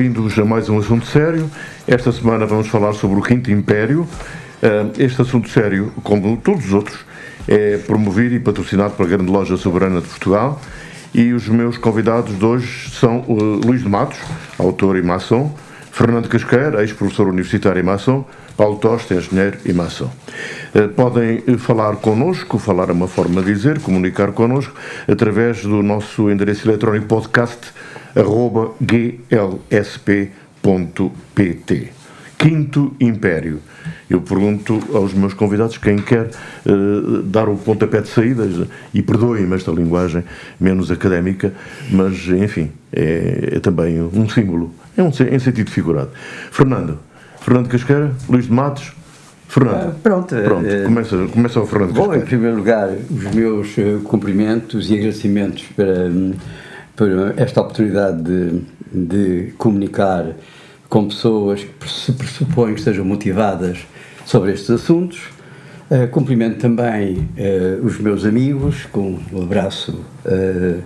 Bem-vindos a mais um assunto sério. Esta semana vamos falar sobre o Quinto Império. Eh, este assunto sério, como todos os outros, é promovido e patrocinado pela Grande Loja Soberana de Portugal. E os meus convidados de hoje são o Luís de Matos, autor e maçom, Fernando Casqueira, ex-professor universitário e maçom, Paulo Tosta, engenheiro e maçom. Eh, podem eh, falar connosco, falar é uma forma de dizer, comunicar connosco, através do nosso endereço eletrónico podcast glsp.pt. Quinto Império. Eu pergunto aos meus convidados quem quer uh, dar o pontapé de saída, e perdoem-me esta linguagem menos académica, mas enfim, é, é também um símbolo, é um em sentido figurado. Fernando, Fernando Casqueira, Luís de Matos, Fernando. Ah, pronto, pronto uh, começa, começa o Fernando Bom, Casqueira. em primeiro lugar, os meus uh, cumprimentos e agradecimentos para. Por esta oportunidade de, de comunicar com pessoas que se pressupõem que estejam motivadas sobre estes assuntos. Uh, cumprimento também uh, os meus amigos com um abraço uh,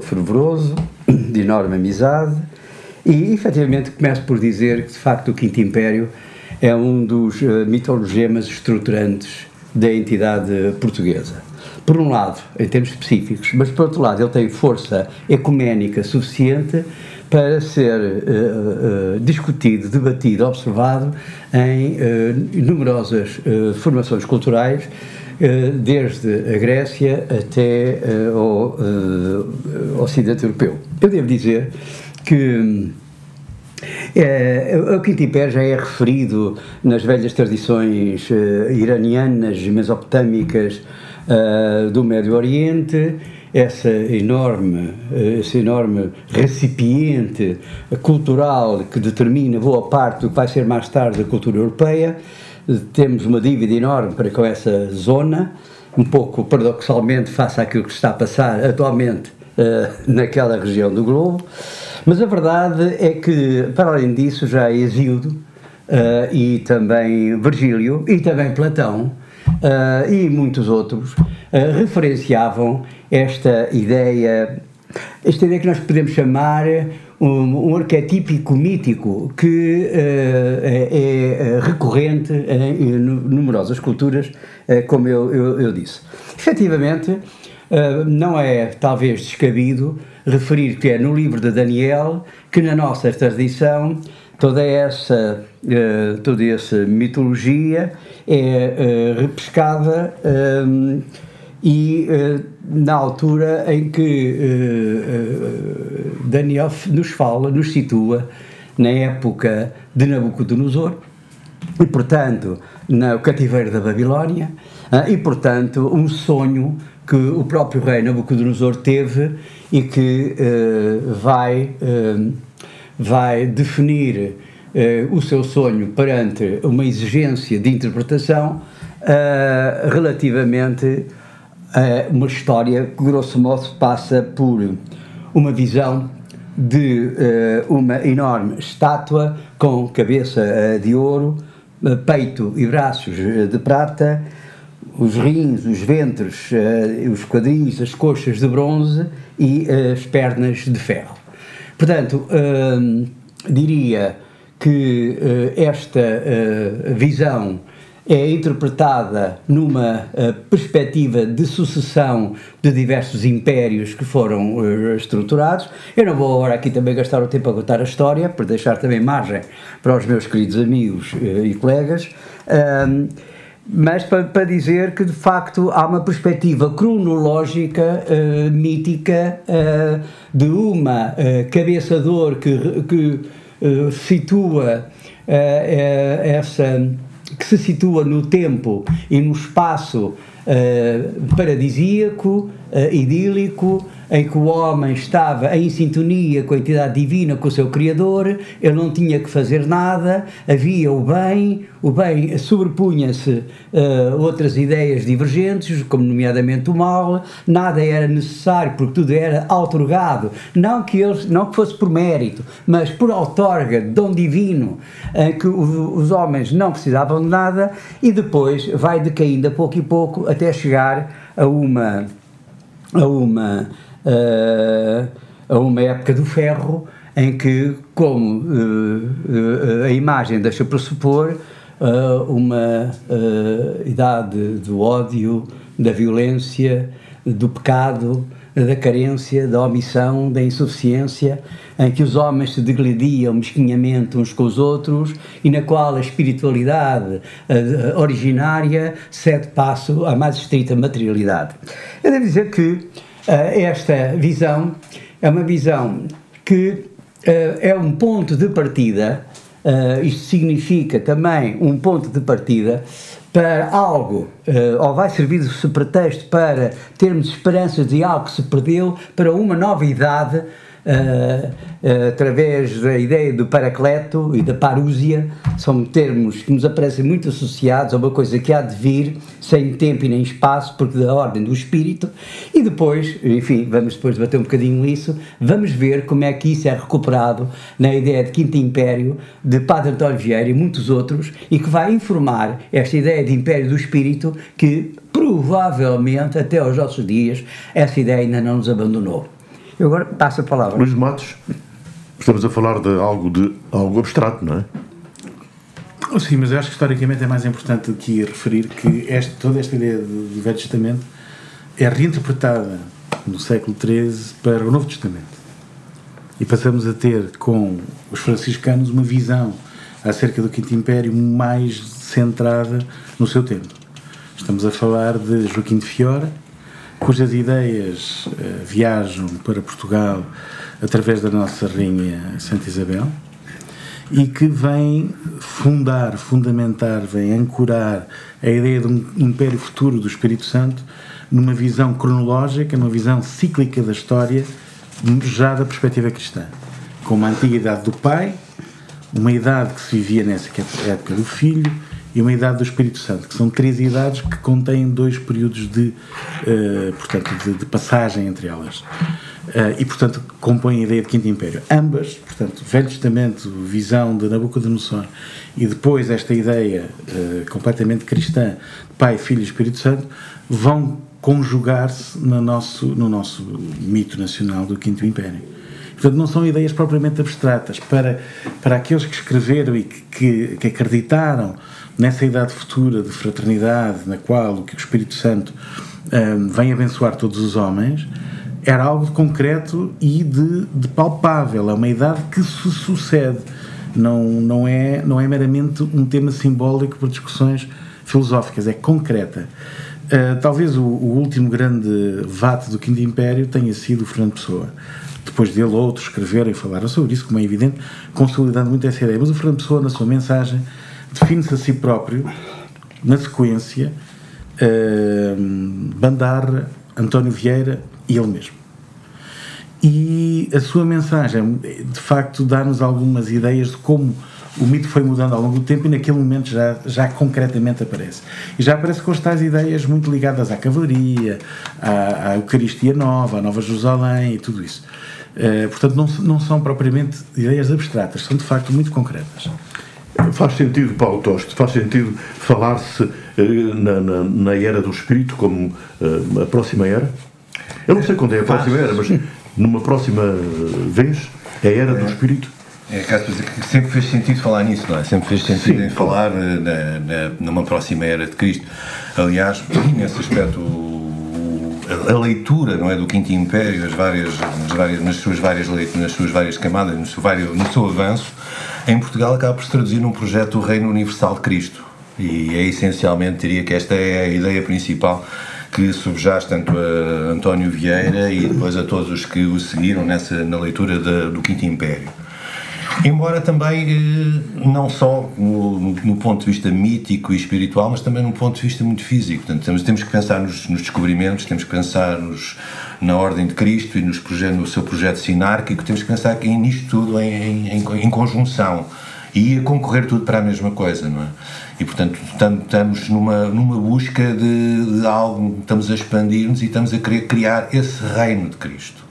fervoroso, de enorme amizade, e efetivamente começo por dizer que de facto o Quinto Império é um dos uh, mitologemas estruturantes da entidade portuguesa por um lado, em termos específicos, mas por outro lado, ele tem força ecuménica suficiente para ser uh, uh, discutido, debatido, observado em uh, numerosas formações culturais, desde a Grécia até ao Ocidente Europeu. Eu devo dizer que. É, o Quinto Império já é referido nas velhas tradições iranianas, mesopotâmicas, uh, do Médio Oriente, essa enorme, esse enorme recipiente cultural que determina boa parte do que vai ser mais tarde a cultura europeia. Temos uma dívida enorme para com essa zona, um pouco paradoxalmente face àquilo que está a passar atualmente uh, naquela região do globo. Mas a verdade é que, para além disso, já Hesíodo uh, e também Virgílio e também Platão uh, e muitos outros uh, referenciavam esta ideia, esta ideia que nós podemos chamar um, um arquetípico mítico que uh, é, é, recorrente em, numerosas culturas, como eu, eu, eu, disse. Efetivamente, não é talvez descabido referir que é no livro de Daniel que na nossa tradição toda essa, uh, toda essa mitologia é uh, repescada um, eh, e na altura em que Daniel nos fala, nos situa na época de Nabucodonosor e, portanto, no cativeiro da Babilónia e, portanto, um sonho que o próprio rei Nabucodonosor teve e que vai vai definir uh, o seu sonho perante uma exigência de interpretação uh, relativamente a uma história que, grosso modo, passa por uma visão de uh, uma enorme estátua com cabeça de ouro, peito e braços de prata, os rins, os ventres, os quadris, as coxas de bronze e as pernas de ferro. Portanto, hum, diria que uh, esta uh, visão é interpretada numa uh, perspectiva de sucessão de diversos impérios que foram uh, estruturados. Eu não vou agora aqui também gastar o tempo a contar a história, por deixar também margem para os meus queridos amigos uh, e colegas. Um, mas para, para, dizer que de facto há uma perspectiva cronológica, uh, mítica, uh, de uma uh, cabeça de ouro que, que uh, situa essa que se situa no tempo e no espaço paradisíaco, idílico, em que o homem estava em sintonia com a entidade divina, com o seu Criador, ele não tinha que fazer nada, havia o bem, o bem sobrepunha-se uh, outras ideias divergentes, como nomeadamente o mal, nada era necessário porque tudo era outorgado, não que, eles, não que fosse por mérito, mas por outorga, dom divino, em que os homens não precisavam de nada e depois vai decaindo a pouco e pouco até chegar a uma a uma uh, a uma época do ferro em que, como uh, a imagem deixa pressupor, uma idade do ódio, da violência, do pecado, da carência, da omissão, da insuficiência, em que os homens se degladiam mesquinhamente uns com os outros e na qual a espiritualidade originária cede passo à mais estrita materialidade. Eu devo dizer que esta visão é uma visão que uh, é um ponto de partida, uh, isto significa também um ponto de partida para algo, ou vai servir de pretexto para termos esperanças de algo que se perdeu, para uma nova idade uh, através da ideia do paracleto e da parúzia, são termos que nos aparecem muito associados a uma coisa que há de vir, sem tempo e nem espaço, porque da ordem do espírito, e depois, enfim, vamos depois debater um bocadinho isso, vamos ver como é que isso é recuperado na ideia de Quinto Império, de Padre António Vieira e muitos outros, e que vai informar esta ideia de Império do Espírito que provavelmente até aos nossos dias essa ideia ainda não nos abandonou. Eu agora passo a palavra. Luís Matos, estamos a falar de algo, de algo abstrato, não é? Oh, sim, mas eu acho que historicamente é mais importante aqui referir que este, toda esta ideia do Velho Testamento é reinterpretada no século XIII para o Novo Testamento. E passamos a ter com os franciscanos uma visão acerca do Quinto Império mais centrada no seu tempo. Estamos a falar de Joaquim de Fiora, cujas ideias uh, viajam para Portugal através da nossa Rainha Santa Isabel e que vem fundar, fundamentar, vem ancorar a ideia de um império futuro do Espírito Santo numa visão cronológica, numa visão cíclica da história, já da perspectiva cristã. Com uma antiga idade do Pai, uma idade que se vivia nessa época do Filho e uma idade do Espírito Santo, que são três idades que contêm dois períodos de, uh, portanto, de, de, passagem entre elas. Uh, e, portanto, compõem a ideia de Quinto Império. Ambas, portanto, Velho Testamento, visão de Nabucodonosor, e depois esta ideia uh, completamente cristã de Pai, Filho e Espírito Santo, vão conjugar-se no nosso, no nosso mito nacional do Quinto Império. Portanto, não são ideias propriamente abstratas. Para, para aqueles que escreveram e que, que, que acreditaram nessa idade futura de fraternidade, na qual o Espírito Santo um, vem abençoar todos os homens, era algo de concreto e de, de, palpável. É uma idade que se sucede. Não, não, é, não é meramente um tema simbólico por discussões filosóficas, é concreta. Uh, talvez o, o, último grande vate do Quinto Império tenha sido o Fernando Pessoa. Depois dele, outros escreveram e falaram sobre isso, como é evidente, consolidando muito essa ideia. Mas o Fernando Pessoa, na sua mensagem, define-se a si próprio, na sequência, uh, Bandarra, António Vieira e ele mesmo. E a sua mensagem, de facto, dá-nos algumas ideias de como o mito foi mudando ao longo do tempo e naquele momento já, já concretamente aparece. E já aparece com as tais ideias muito ligadas à cavalaria, à, à Eucaristia Nova, à Nova Jerusalém e tudo isso. Uh, portanto, não, não são propriamente ideias abstratas, são de facto muito concretas. Faz sentido, Paulo Toste, faz sentido falar-se eh, na, na, na, era do espírito como uh, a próxima era? Eu não sei quando é a próxima era, mas numa próxima vez, é a era do espírito? É caso que sempre fez sentido falar nisso, não é? Sempre fez sentido Sim, em falar na, na, numa próxima era de Cristo. Aliás, nesse aspecto, a, leitura não é do Quinto Império, as várias, nas, várias, nas suas várias leituras, nas suas várias camadas, no seu, vário, no seu avanço, em Portugal acaba por se traduzir num projeto do Reino Universal de Cristo. E é essencialmente, diria que esta é a ideia principal que subjaz tanto a António Vieira e depois a todos os que o seguiram nessa, na leitura do Quinto Império. Embora também, eh, não só no, ponto de vista mítico e espiritual, mas também no ponto de vista muito físico. Portanto, temos, temos que pensar nos, nos descobrimentos, temos que pensar nos, na Ordem de Cristo e nos no seu projeto sinárquico, temos que pensar que nisto tudo em, em, em conjunção e a concorrer tudo para a mesma coisa, não é? E, portanto, estamos numa, numa busca de, de algo, estamos a expandir-nos e estamos a querer criar esse reino de Cristo.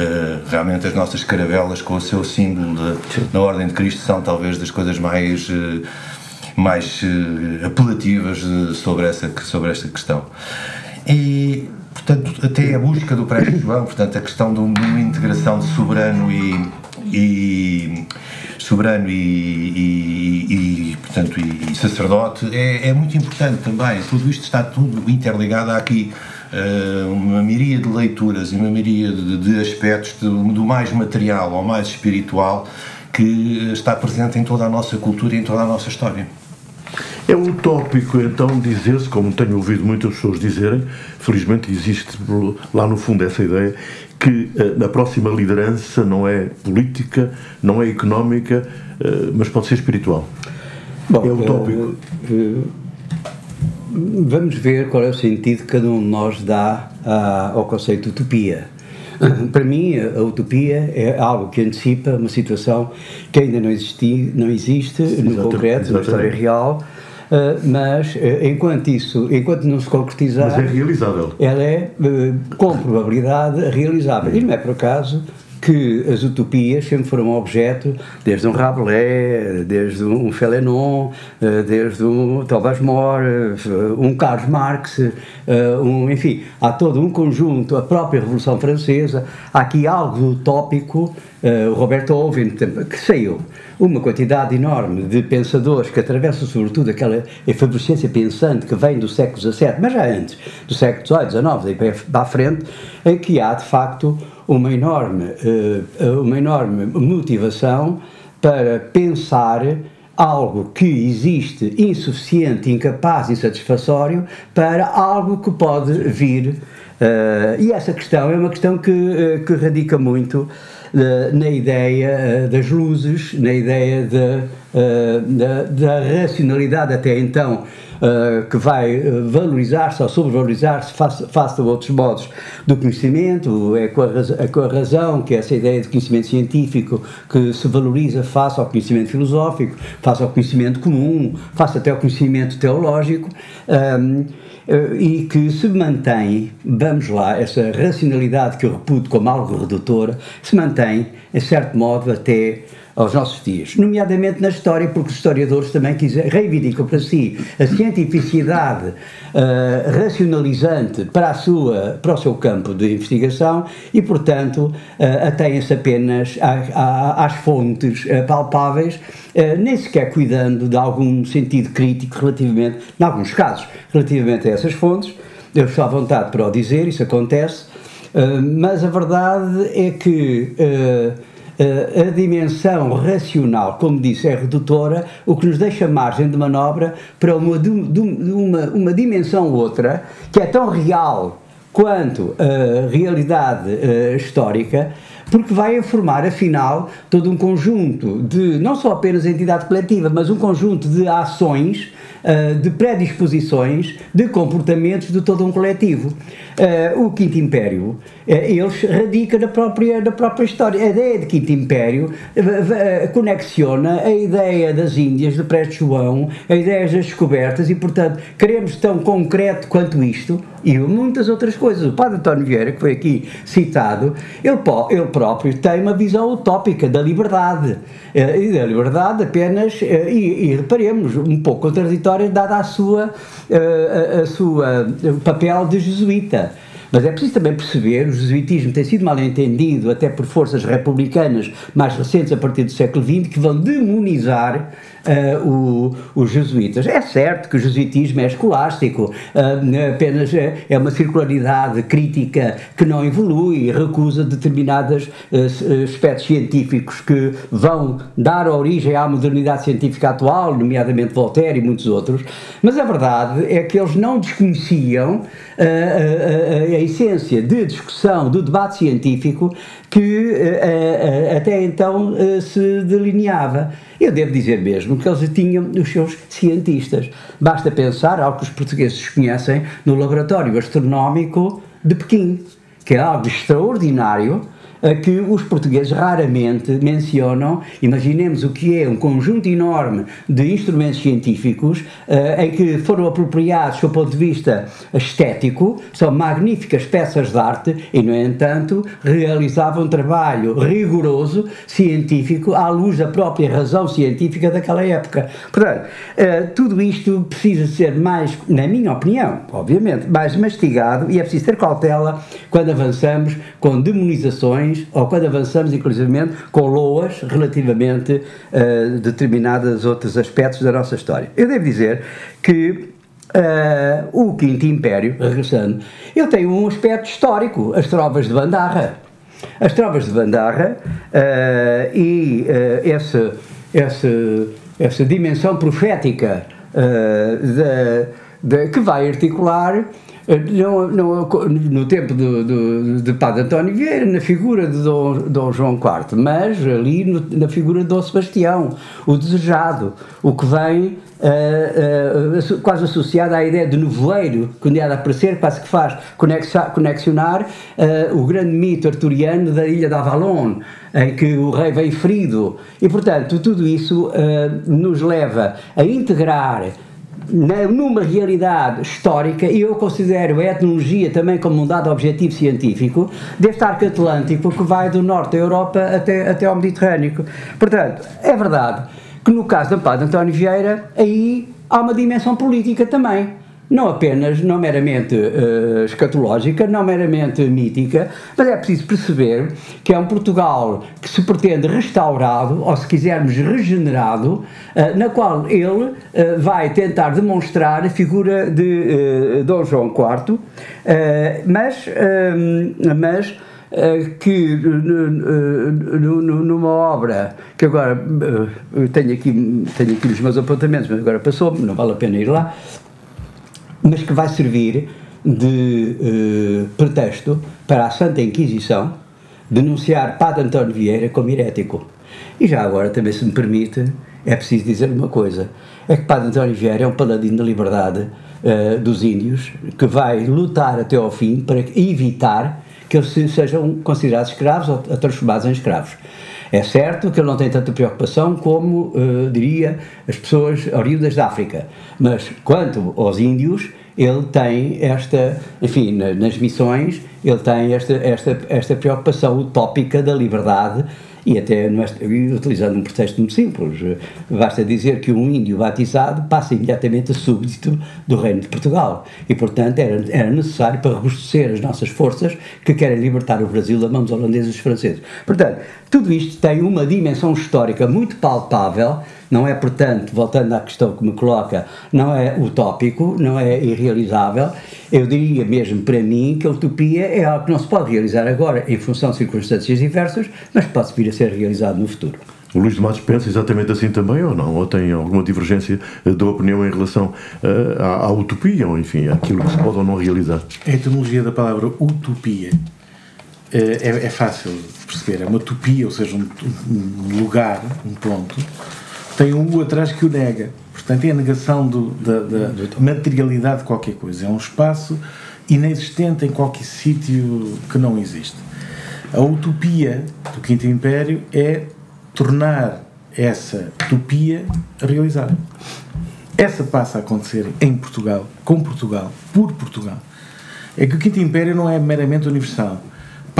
Uh, realmente as nossas caravelas com o seu símbolo de, na Ordem de Cristo são talvez das coisas mais, uh, mais uh, apelativas sobre, essa, sobre esta questão. E, portanto, até a busca do Prédio João, portanto, a questão de uma integração de soberano e, e soberano e, e, e portanto, e, sacerdote é, é, muito importante também. Tudo isto está tudo interligado. Aqui uma miríade de leituras e uma miríade de, de aspectos de, do mais material ao mais espiritual que está presente em toda a nossa cultura e em toda a nossa história. É utópico então dizer-se, como tenho ouvido muitas pessoas dizerem, felizmente existe lá no fundo essa ideia, que uh, a próxima liderança não é política, não é económica, uh, mas pode ser espiritual. Bom, é utópico. Uh, vamos ver qual é o sentido que cada um de nós dá ao conceito de utopia. Para mim, a utopia é algo que antecipa uma situação que ainda não, existi, não existe no concreto, na história real, Uh, mas uh, enquanto isso, enquanto não se concretizar. Mas é realizável. Ela é, uh, com probabilidade, realizável. E não é por acaso que as utopias sempre foram objeto, desde um Rabelais, desde um Félenon, desde um Thomas More, um Carlos Marx, um, enfim, há todo um conjunto, a própria Revolução Francesa, há aqui algo utópico, o Roberto Owen, que saiu. Uma quantidade enorme de pensadores que atravessam sobretudo aquela efervescência pensante que vem do século XVII, mas já antes, do século XVIII, XIX, daí para a frente, em que há de facto uma enorme, eh, uma enorme motivação para pensar algo que existe insuficiente, incapaz, insatisfatório para algo que pode vir. Uh, e essa questão é uma questão que, uh, que radica muito na ideia eh, das luzes, na ideia de, eh, da, da racionalidade até então, Uh, que vai valorizar-se ou sobrevalorizar-se face, face a outros modos do conhecimento, é com, é com a razão que é essa ideia de conhecimento científico que se valoriza face ao conhecimento filosófico, face ao conhecimento comum, face até ao conhecimento teológico. Um, eh, e que se mantém, vamos lá, essa racionalidade que eu reputo como algo redutora, se mantém, em certo modo, até aos nossos dias, nomeadamente na história, porque os historiadores também quiser, reivindicam para si a cientificidade uh, racionalizante para, a sua, para o seu campo de investigação e, portanto, uh, atêm-se apenas a, a, às fontes uh, palpáveis, nem sequer cuidando de algum sentido crítico relativamente, em alguns casos, relativamente a essas fontes. Eu estou à vontade para o dizer, isso acontece, mas a verdade é que eh, a dimensão racional, como disse, é redutora, o que nos deixa margem de manobra para uma, uma, uma dimensão outra, que é tão real quanto a realidade uh, histórica, porque vai informar, afinal, todo um conjunto de, não só apenas entidade coletiva, mas um conjunto de ações uh, de predisposições, de comportamentos de todo um coletivo. Uh, o Quinto Império, uh, eles radica na própria, na própria história. A ideia de Quinto Império conexiona a ideia das Índias, do Preste João, a ideia das descobertas e, portanto, queremos tão concreto quanto isto e muitas outras coisas. O padre António Vieira, que foi aqui citado, ele, ele próprio tem uma visão utópica da liberdade. E da liberdade apenas, e, e reparemos, um pouco contraditório história dada a sua, a, a, a sua papel de jesuíta. Mas é preciso também perceber, o jesuitismo tem sido mal entendido até por forças republicanas mais recentes, a partir do século XX, que vão demonizar uh, o, os jesuítas. É certo que o jesuitismo é escolástico, uh, apenas é, é, uma circularidade crítica que não evolui, recusa determinados uh, aspectos científicos que vão dar origem à modernidade científica atual, nomeadamente Voltaire e muitos outros, mas a verdade é que eles não desconheciam a a essência de discussão, do debate científico que uh, uh, até então se delineava. Eu devo dizer mesmo que eles tinham os seus cientistas. Basta pensar algo que os portugueses conhecem no Laboratório Astronómico de Pequim, que é algo extraordinário que os portugueses raramente mencionam. Imaginemos o que é um conjunto enorme de instrumentos científicos uh, em que foram apropriados do ponto de vista estético, são magníficas peças de arte e, no entanto, realizavam um trabalho rigoroso, científico, à luz da própria razão científica daquela época. Portanto, uh, tudo isto precisa ser mais, na minha opinião, obviamente, mais mastigado e é preciso ter cautela quando avançamos com demonizações ou quando avançamos, inclusivamente, com loas relativamente a uh, determinados outros aspectos da nossa história. Eu devo dizer que uh, o Quinto Império, regressando, ele tem um aspecto histórico, as trovas de Bandarra. As trovas de Bandarra uh, e essa, essa, essa dimensão profética que vai articular no, no, no tempo do, do, de Padre António Vieira, na figura de Dom, Dom João IV, mas ali no, na figura de Dom Sebastião, o desejado, o que vem uh, uh, quase associado à ideia de nevoeiro, quando de aparecer, quase que faz conexionar uh, o grande mito arturiano da ilha de Avalon, em que o rei vem ferido. E, portanto, tudo isso nos leva a integrar numa realidade histórica, e eu considero a etnologia também como um dado objetivo científico, deste arco atlântico que vai do norte da Europa até, até ao Mediterrâneo. Portanto, é verdade que no caso da Padre António Vieira, aí há uma dimensão política também não apenas, não meramente uh, escatológica, não meramente mítica, mas é preciso perceber que é um Portugal que se pretende restaurado, ou se quisermos regenerado, uh, na qual ele uh, vai tentar demonstrar a figura de Dom João IV, mas, mas que numa obra que agora tenho aqui, tenho aqui os meus apontamentos, mas agora passou-me, não vale a pena ir lá, mas que vai servir de uh, pretexto para a Santa Inquisição denunciar Padre António Vieira como herético. E já agora, também se me permite, é preciso dizer uma coisa: é que Padre António Vieira é um paladino da liberdade uh, dos índios que vai lutar até ao fim para evitar que eles sejam considerados escravos ou transformados em escravos. É certo que ele não tem tanta preocupação como, uh, diria, as pessoas oriundas da África, mas quanto aos índios, ele tem esta, enfim, nas missões, ele tem esta, esta, esta preocupação utópica da liberdade e até utilizando um pretexto muito simples, basta dizer que um índio batizado passa imediatamente a súbdito do reino de Portugal e portanto era, era necessário para robustecer as nossas forças que querem libertar o Brasil da mão dos holandeses e dos franceses. Portanto, tudo isto tem uma dimensão histórica muito palpável não é, portanto, voltando à questão que me coloca, não é utópico, não é irrealizável. Eu diria mesmo para mim que a utopia é algo que não se pode realizar agora em função de circunstâncias diversas, mas pode vir a ser realizado no futuro. O Luís de Matos pensa exatamente assim também ou não? Ou tem alguma divergência de opinião em relação uh, à, à, utopia, ou enfim, àquilo que se pode ou não realizar? A etimologia da palavra utopia uh, é, é, fácil de perceber. É uma utopia, ou seja, um, um lugar, um ponto, tem um U atrás que o nega. Portanto, é a negação do, da, da materialidade de qualquer coisa. É um espaço inexistente em qualquer sítio que não existe. A utopia do Quinto Império é tornar essa utopia realizada. Essa passa a acontecer em Portugal, com Portugal, por Portugal. É que o Quinto Império não é meramente universal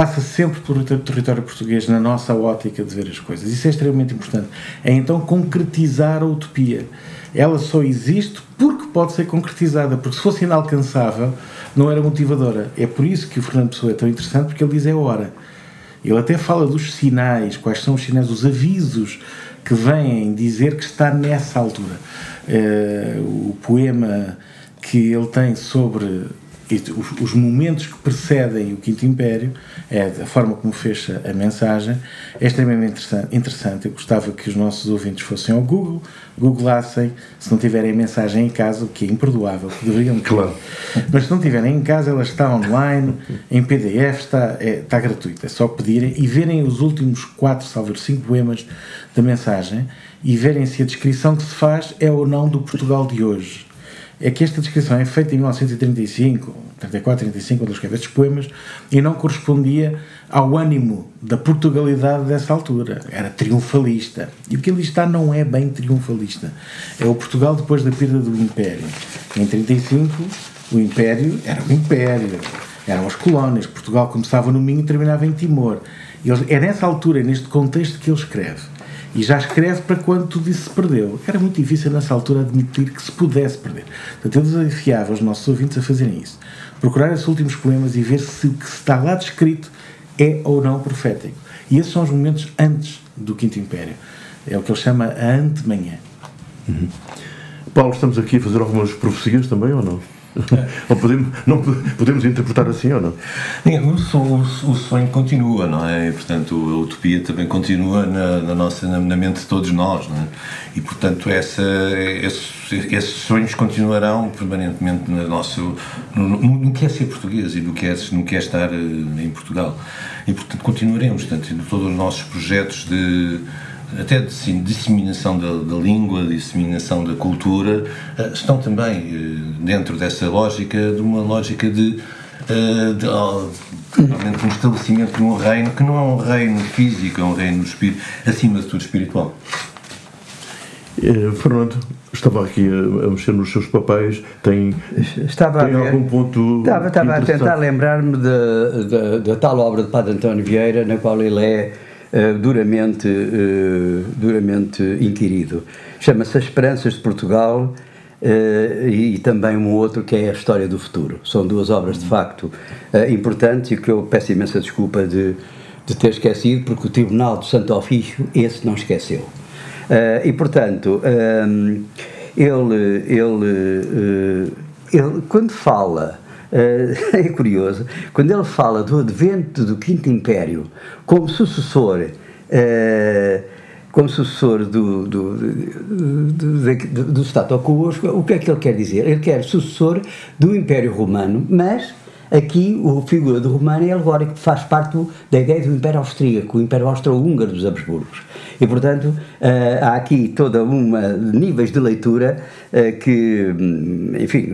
passa sempre por território português na nossa ótica de ver as coisas. Isso é extremamente importante. É então concretizar a utopia. Ela só existe porque pode ser concretizada, porque se fosse inalcançável, não era motivadora. É por isso que o Fernando Pessoa é tão interessante, porque ele diz é hora. Ele até fala dos sinais, quais são os sinais, os avisos que vêm dizer que está nessa altura. Uh, o poema que ele tem sobre os, os, momentos que precedem o Quinto Império, é a forma como fecha a mensagem, é extremamente interessante. interessante. Eu gostava que os nossos ouvintes fossem ao Google, googlassem, se não tiverem a mensagem em casa, o que é imperdoável, que deveriam ter. Claro. Mas se não tiverem em casa, ela está online, em PDF, está, é, está gratuita. É só pedirem e verem os últimos quatro, salvo cinco poemas da mensagem e verem se a descrição que se faz é ou não do Portugal de hoje é que esta descrição é feita em 1935, 34, 35, quando eu escrevi estes poemas, e não correspondia ao ânimo da Portugalidade dessa altura. Era triunfalista. E o que ali está não é bem triunfalista. É o Portugal depois da perda do Império. Em 35, o Império era um Império. Eram as colónias. Portugal começava no Minho e terminava em Timor. é nessa altura, neste contexto, que ele escreve. E já escreve para quando tudo isso se perdeu. Era muito difícil nessa altura admitir que se pudesse perder. Portanto, eu desafiava os nossos ouvintes a fazerem isso. Procurar esses últimos poemas e ver se o que está lá descrito é ou não profético. E esses são os momentos antes do Quinto Império. É o que ele chama a antemanhã. Uhum. Paulo, estamos aqui a fazer algumas profecias também ou não? ou podemos, não, podemos interpretar assim ou não? O sonho, o sonho continua, não é? E, portanto, a utopia também continua na, na nossa, na, na, mente de todos nós, não é? E, portanto, essa, esses, esses sonhos continuarão permanentemente no nosso. No, no, que é ser português e no que é, no que é estar eh, em Portugal. E, portanto, continuaremos, portanto, em todos os nossos projetos de até de sim, disseminação da, da, língua, disseminação da cultura, uh, estão também uh, dentro dessa lógica, de uma lógica de, uh, de realmente um estabelecimento de um reino que não é um reino físico, é um reino espírito, acima de tudo espiritual. Fernando, estava aqui a, a, mexer nos seus papéis, tem, estava tem algum ponto. Estava, estava a tentar lembrar-me da tal obra de Padre António Vieira, na qual ele é uh, duramente, uh, duramente inquirido. Chama-se As Esperanças de Portugal uh, e, e, também um outro que é A História do Futuro. São duas obras de facto importantes e que eu peço imensa desculpa de, de ter esquecido, porque o Tribunal do Santo Ofício esse não esqueceu. e portanto, ele, ele, ele, quando fala Uh, é curioso, quando ele fala do advento do Quinto Império como sucessor, uh, como sucessor do, do, do, do, do status quo, o que é que ele quer dizer? Ele quer sucessor do Império Romano, mas aqui a figura do Romano é alegórico, faz parte da ideia do Império Austríaco, o Império Austro-Húngaro dos Habsburgos. E, portanto, uh, há aqui toda uma níveis de leitura uh, que, hum, enfim,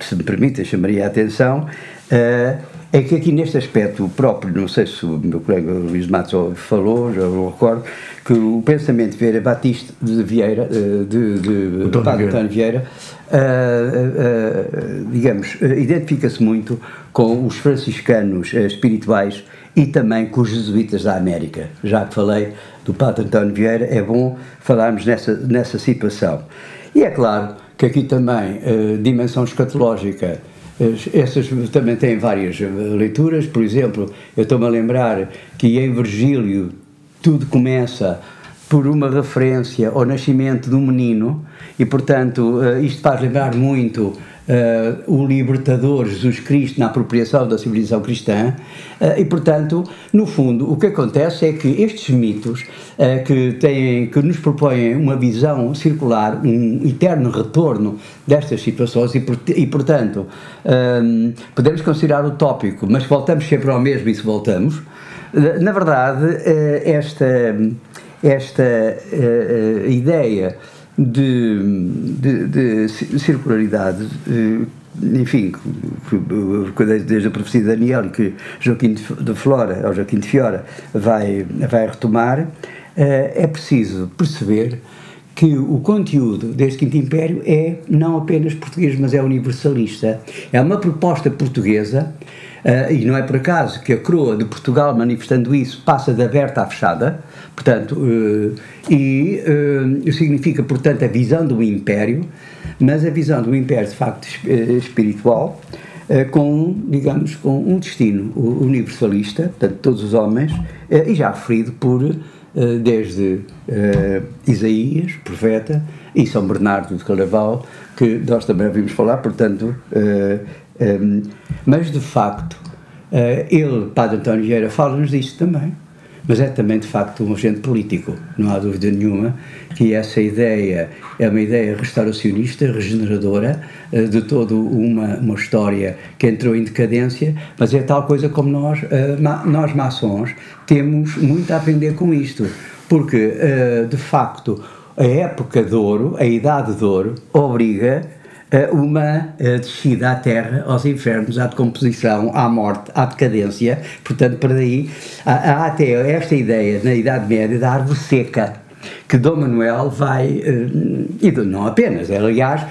se me permite, chamaria a atenção. Uh, é que aqui neste aspecto próprio, não sei se o meu colega Luís Matos falou, já não recordo, que o pensamento de Vieira Batista de Vieira, de, de, de Vieira, uh, uh, digamos, identifica-se muito com os franciscanos espirituais e também com os jesuítas da América. Já que falei do Padre António Vieira, é bom falarmos nessa, nessa situação. E é claro que aqui também dimensão escatológica, essas também têm várias leituras, por exemplo, eu estou-me a lembrar que em Virgílio tudo começa por uma referência ao nascimento do menino, e portanto uh, isto faz lembrar muito uh, o libertador Jesus Cristo na apropriação da civilização cristã uh, e portanto no fundo o que acontece é que estes mitos uh, que têm que nos propõem uma visão circular um eterno retorno destas situações e, e portanto podemos considerar utópico mas voltamos sempre ao mesmo e se voltamos na verdade esta esta ideia de, de, de circularidade, eh, enfim, desde a profecia de Daniel que Joaquim de Flora, ou Joaquim de Fiora, vai, vai retomar, é preciso perceber que o conteúdo deste Quinto Império é não apenas português, mas é universalista. É uma proposta portuguesa, uh, e não é por acaso que a coroa de Portugal, manifestando isso, passa de aberta à fechada, Portanto, uh, e uh, significa, portanto, a visão do império, mas a visão do império de facto espiritual, com, digamos, com um destino universalista, portanto, todos os homens, e já referido por, desde Isaías, profeta, e São Bernardo de Carnaval, que nós também ouvimos falar, portanto, Um, mas, de facto, uh, ele, Padre António Vieira, fala-nos disso também. Mas é também, de facto, um agente político, não há dúvida nenhuma que essa ideia é uma ideia restauracionista, regeneradora, uh, de toda uma, uma história que entrou em decadência, mas é tal coisa como nós, ma nós maçons, temos muito a aprender com isto, porque, de facto, a época de ouro, a idade de ouro, obriga uma descida à terra, aos infernos, à decomposição, à morte, à decadência. Portanto, para daí há, até esta ideia, na Idade Média, da árvore seca que Dom Manuel vai, e não apenas, aliás,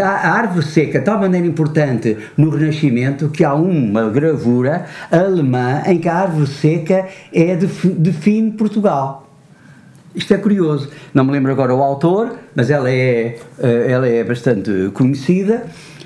a árvore seca, de tal maneira importante no Renascimento que há uma gravura alemã em que a árvore seca é define Portugal. Isto é curioso. Não me lembro agora o autor, mas ela é, eh, ela é bastante conhecida.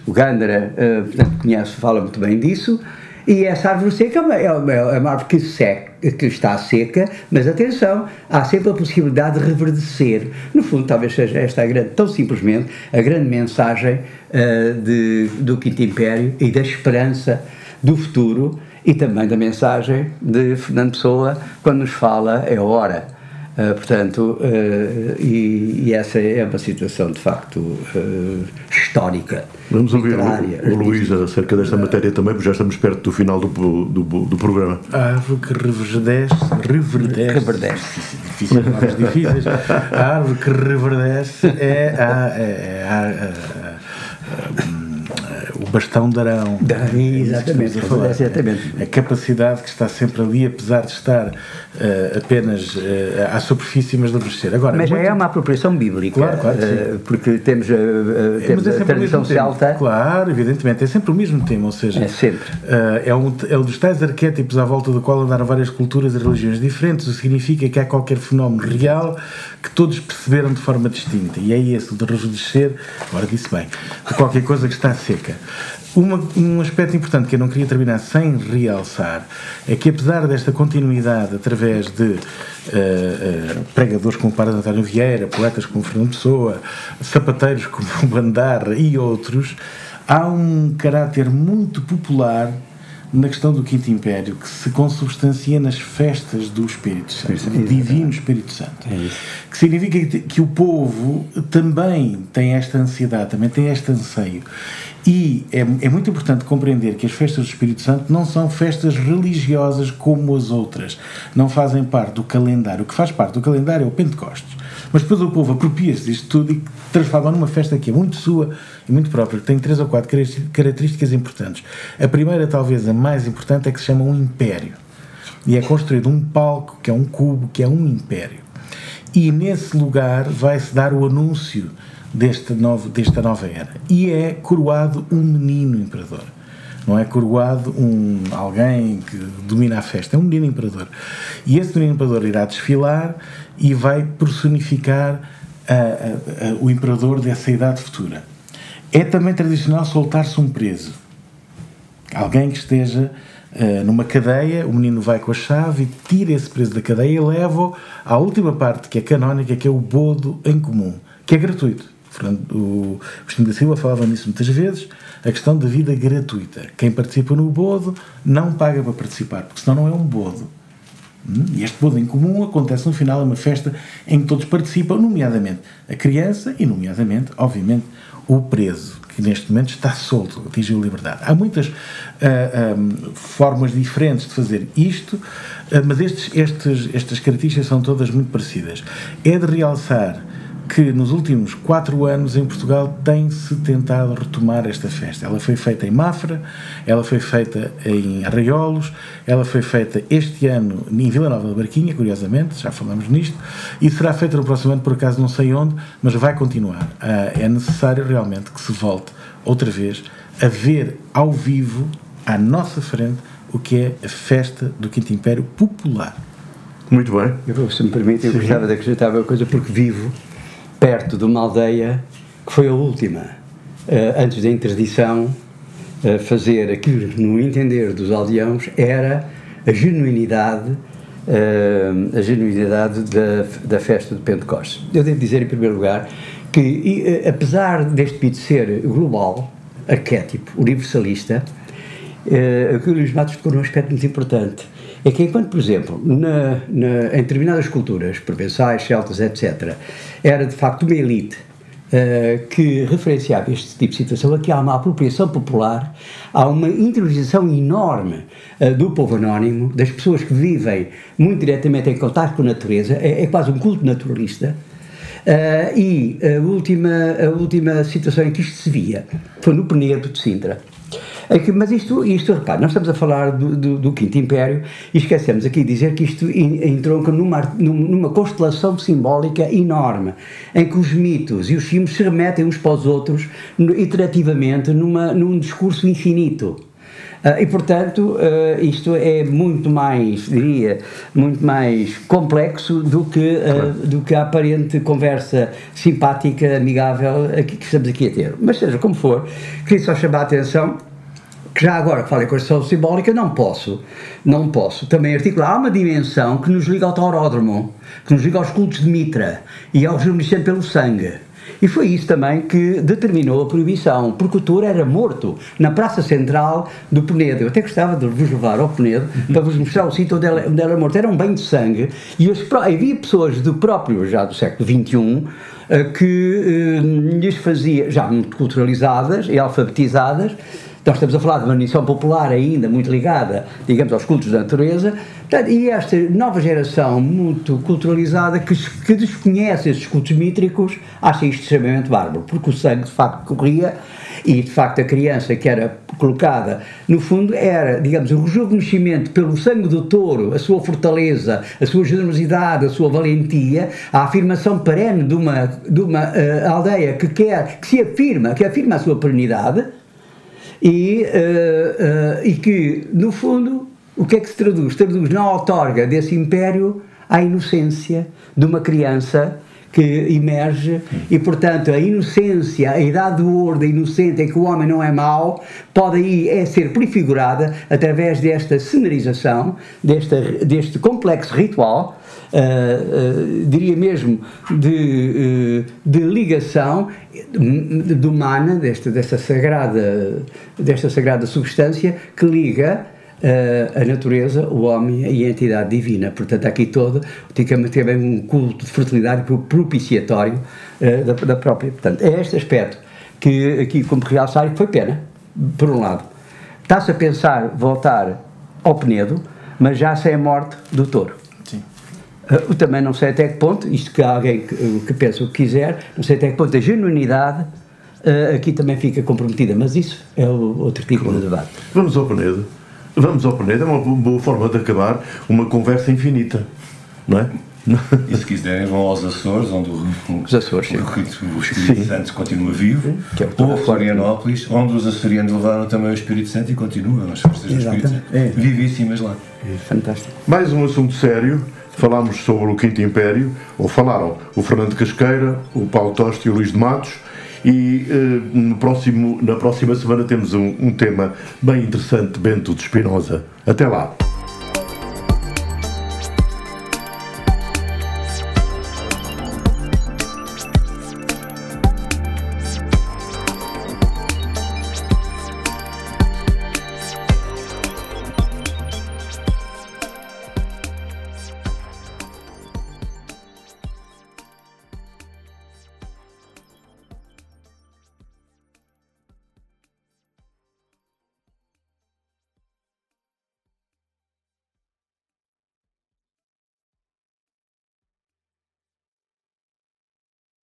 O Gandara, eh, portanto, conhece, fala muito bem disso. E essa árvore seca é, é uma, é uma árvore que, seca, que está seca, mas atenção, há sempre a possibilidade de reverdecer. No fundo, talvez seja esta a grande, tão simplesmente, a grande mensagem uh, de, do Quinto Império e da esperança do futuro e também da mensagem de Fernando Pessoa quando nos fala é hora Uh, portanto, uh, e, e, essa é uma situação de facto uh, histórica. Vamos ouvir o, o Luís acerca desta matéria também, porque já estamos perto do final do, do, do programa. A árvore que reverdece, reverdece, reverdece. Difícil, difíceis. A árvore que reverdece é a, é a, a, a o bastão de Arão. Da, exatamente, a, exatamente. A capacidade que está sempre ali, apesar de estar uh, apenas uh, à superfície, mas de crescer. Agora, mas muito... é uma apropriação bíblica, claro, claro, uh, porque temos, temos é a tradição celta. Claro, evidentemente, é sempre o mesmo tema, ou seja, é, sempre. é, um, é um dos tais arquétipos à volta do qual andaram várias culturas e religiões diferentes, o que significa que há qualquer fenómeno real que todos perceberam de forma distinta, e é esse, o de rejuvenescer, agora disse bem, de qualquer coisa que está seca. Uma, um aspecto importante que eu não queria terminar sem realçar é que, apesar desta continuidade através de uh, uh, pregadores como o Padre António Vieira, poetas como Fernando Pessoa, sapateiros como o Bandarra e outros, há um caráter muito popular na questão do Quinto Império que se consubstancia nas festas do Espírito Santo, do Divino Espírito Santo. É que significa que, que o povo também tem esta ansiedade, também tem este anseio. E é, é, muito importante compreender que as festas do Espírito Santo não são festas religiosas como as outras. Não fazem parte do calendário. O que faz parte do calendário é o Pentecostes. Mas depois o povo apropria-se disto tudo e transforma numa festa que é muito sua e muito própria, que tem três ou quatro características importantes. A primeira, talvez a mais importante, é que se chama um império. E é construído um palco, que é um cubo, que é um império. E nesse lugar vai-se dar o anúncio deste novo, desta nova era. E é coroado um menino imperador. Não é coroado um, alguém que domina a festa, é um menino imperador. E esse menino imperador irá desfilar e vai personificar a, a, a, o imperador dessa idade futura. É também tradicional soltar-se um preso. Alguém que esteja uh, numa cadeia, o menino vai com a chave e tira esse preso da cadeia e leva-o à última parte, que é canónica, que é o bodo em comum, que é gratuito. O Agostinho da Silva falava nisso muitas vezes, a questão da vida gratuita. Quem participa no bodo não paga para participar, porque senão não é um bodo. Hum? E este bodo em comum acontece no final, é uma festa em que todos participam, nomeadamente a criança e, nomeadamente, obviamente, o preso, que neste momento está solto, atingiu liberdade. Há muitas uh, ah, um, ah, formas diferentes de fazer isto, uh, mas estes, estes, estas características são todas muito parecidas. É de realçar que nos últimos quatro anos em Portugal tem-se tentado retomar esta festa. Ela foi feita em Mafra, ela foi feita em Arraiolos, ela foi feita este ano em Vila Nova da Barquinha, curiosamente, já falamos nisto, e será feita no próximo ano, por acaso não sei onde, mas vai continuar. Ah, é necessário realmente que se volte outra vez a ver ao vivo, à nossa frente, o que é a festa do Quinto Império popular. Muito bem. Eu, se me permite, eu gostava de acrescentar uma coisa, porque vivo perto de uma aldeia que foi a última, uh, antes da interdição, uh, fazer aquilo que, no entender dos aldeãos, era a genuinidade, uh, a genuinidade da, da festa de Pentecostes. Eu devo dizer, em primeiro lugar, que, e, apesar deste pito ser global, arquétipo universalista, uh, que o Luís Matos tocou num aspecto muito importante. É que enquanto, por exemplo, na, na, em determinadas culturas, provençais, celtas, etc., era de facto uma elite uh, que referenciava este tipo de situação, aqui há uma apropriação popular, há uma interiorização enorme uh, do povo anónimo, das pessoas que vivem muito diretamente em contato com a natureza, é, é quase um culto naturalista. Uh, e a última, a última situação em que isto se via foi no Penedo de Sintra é que, mas isto, isto, repare, nós estamos a falar do, do, do, Quinto Império e esquecemos aqui de dizer que isto entronca numa, numa constelação simbólica enorme, em que os mitos e os filmes se remetem uns para os outros iterativamente numa, num discurso infinito. Uh, e, portanto, uh, isto é muito mais, diria, muito mais complexo do que, uh, claro. do que a aparente conversa simpática, amigável aqui, que estamos aqui a ter. Mas seja como for, queria só chamar a atenção já agora que falei com a simbólica, não posso, não posso também articular. Há uma dimensão que nos liga ao tauródromo, que nos liga aos cultos de Mitra e ao reminiscente pelo sangue. E foi isso também que determinou a proibição, porque o touro era morto na praça central do Penedo. Eu até gostava de vos levar ao Penedo para vos mostrar o sítio onde ela, onde era morto. Era um banho de sangue e havia pessoas do próprio, já do século XXI, eh, que eh, lhes fazia, já muito culturalizadas e alfabetizadas, nós estamos a falar de uma missão popular ainda muito ligada, digamos, aos cultos da natureza, e esta nova geração muito culturalizada que, que desconhece esses cultos mítricos acha isto extremamente bárbaro, porque o sangue de facto corria e de facto a criança que era colocada, no fundo, era, digamos, o rejuvenescimento pelo sangue do touro, a sua fortaleza, a sua generosidade, a sua valentia, a afirmação perene de uma, de uma uh, aldeia que quer, que se afirma, que afirma a sua perenidade e, uh, uh, e que, no fundo, o que é que se traduz? Traduz na outorga desse império a inocência de uma criança que emerge e, portanto, a inocência, a idade do ouro da inocente em que o homem não é mau, pode aí é ser prefigurada através desta cenarização, desta, deste complexo ritual, uh, diria mesmo de, uh, de ligação de humana, desta, desta, sagrada, desta sagrada substância que liga a natureza, o homem e a entidade divina. Portanto, aqui todo, tem também um culto de fertilidade propiciatório uh, da, da, própria. Portanto, é este aspecto que aqui, como realçar, foi pena, por um lado. Está-se a pensar voltar ao Penedo, mas já sem a morte do touro. Sim. Uh, também não sei até que ponto, isto que alguém que, que pensa o que quiser, não sei até que ponto a genuinidade uh, aqui também fica comprometida, mas isso é o, outro tipo claro. de debate. Vamos ao Penedo. Vamos ao planeta, é uma boa forma de acabar uma conversa infinita, não é? E se quiserem vão aos Açores, onde o, os Açores, o, o, o Espírito Santo continua vivo, que é ou a Florianópolis, onde os açorianos levaram também o Espírito Santo e continuam as forças do Espírito Santo, é. vivíssimas lá. É fantástico. Mais um assunto sério, falámos sobre o Quinto Império, ou falaram o Fernando Casqueira, o Paulo Toste e o Luís de Matos, e uh, no próximo, na próxima semana temos um, um tema bem interessante, Bento de Espinosa. Até lá!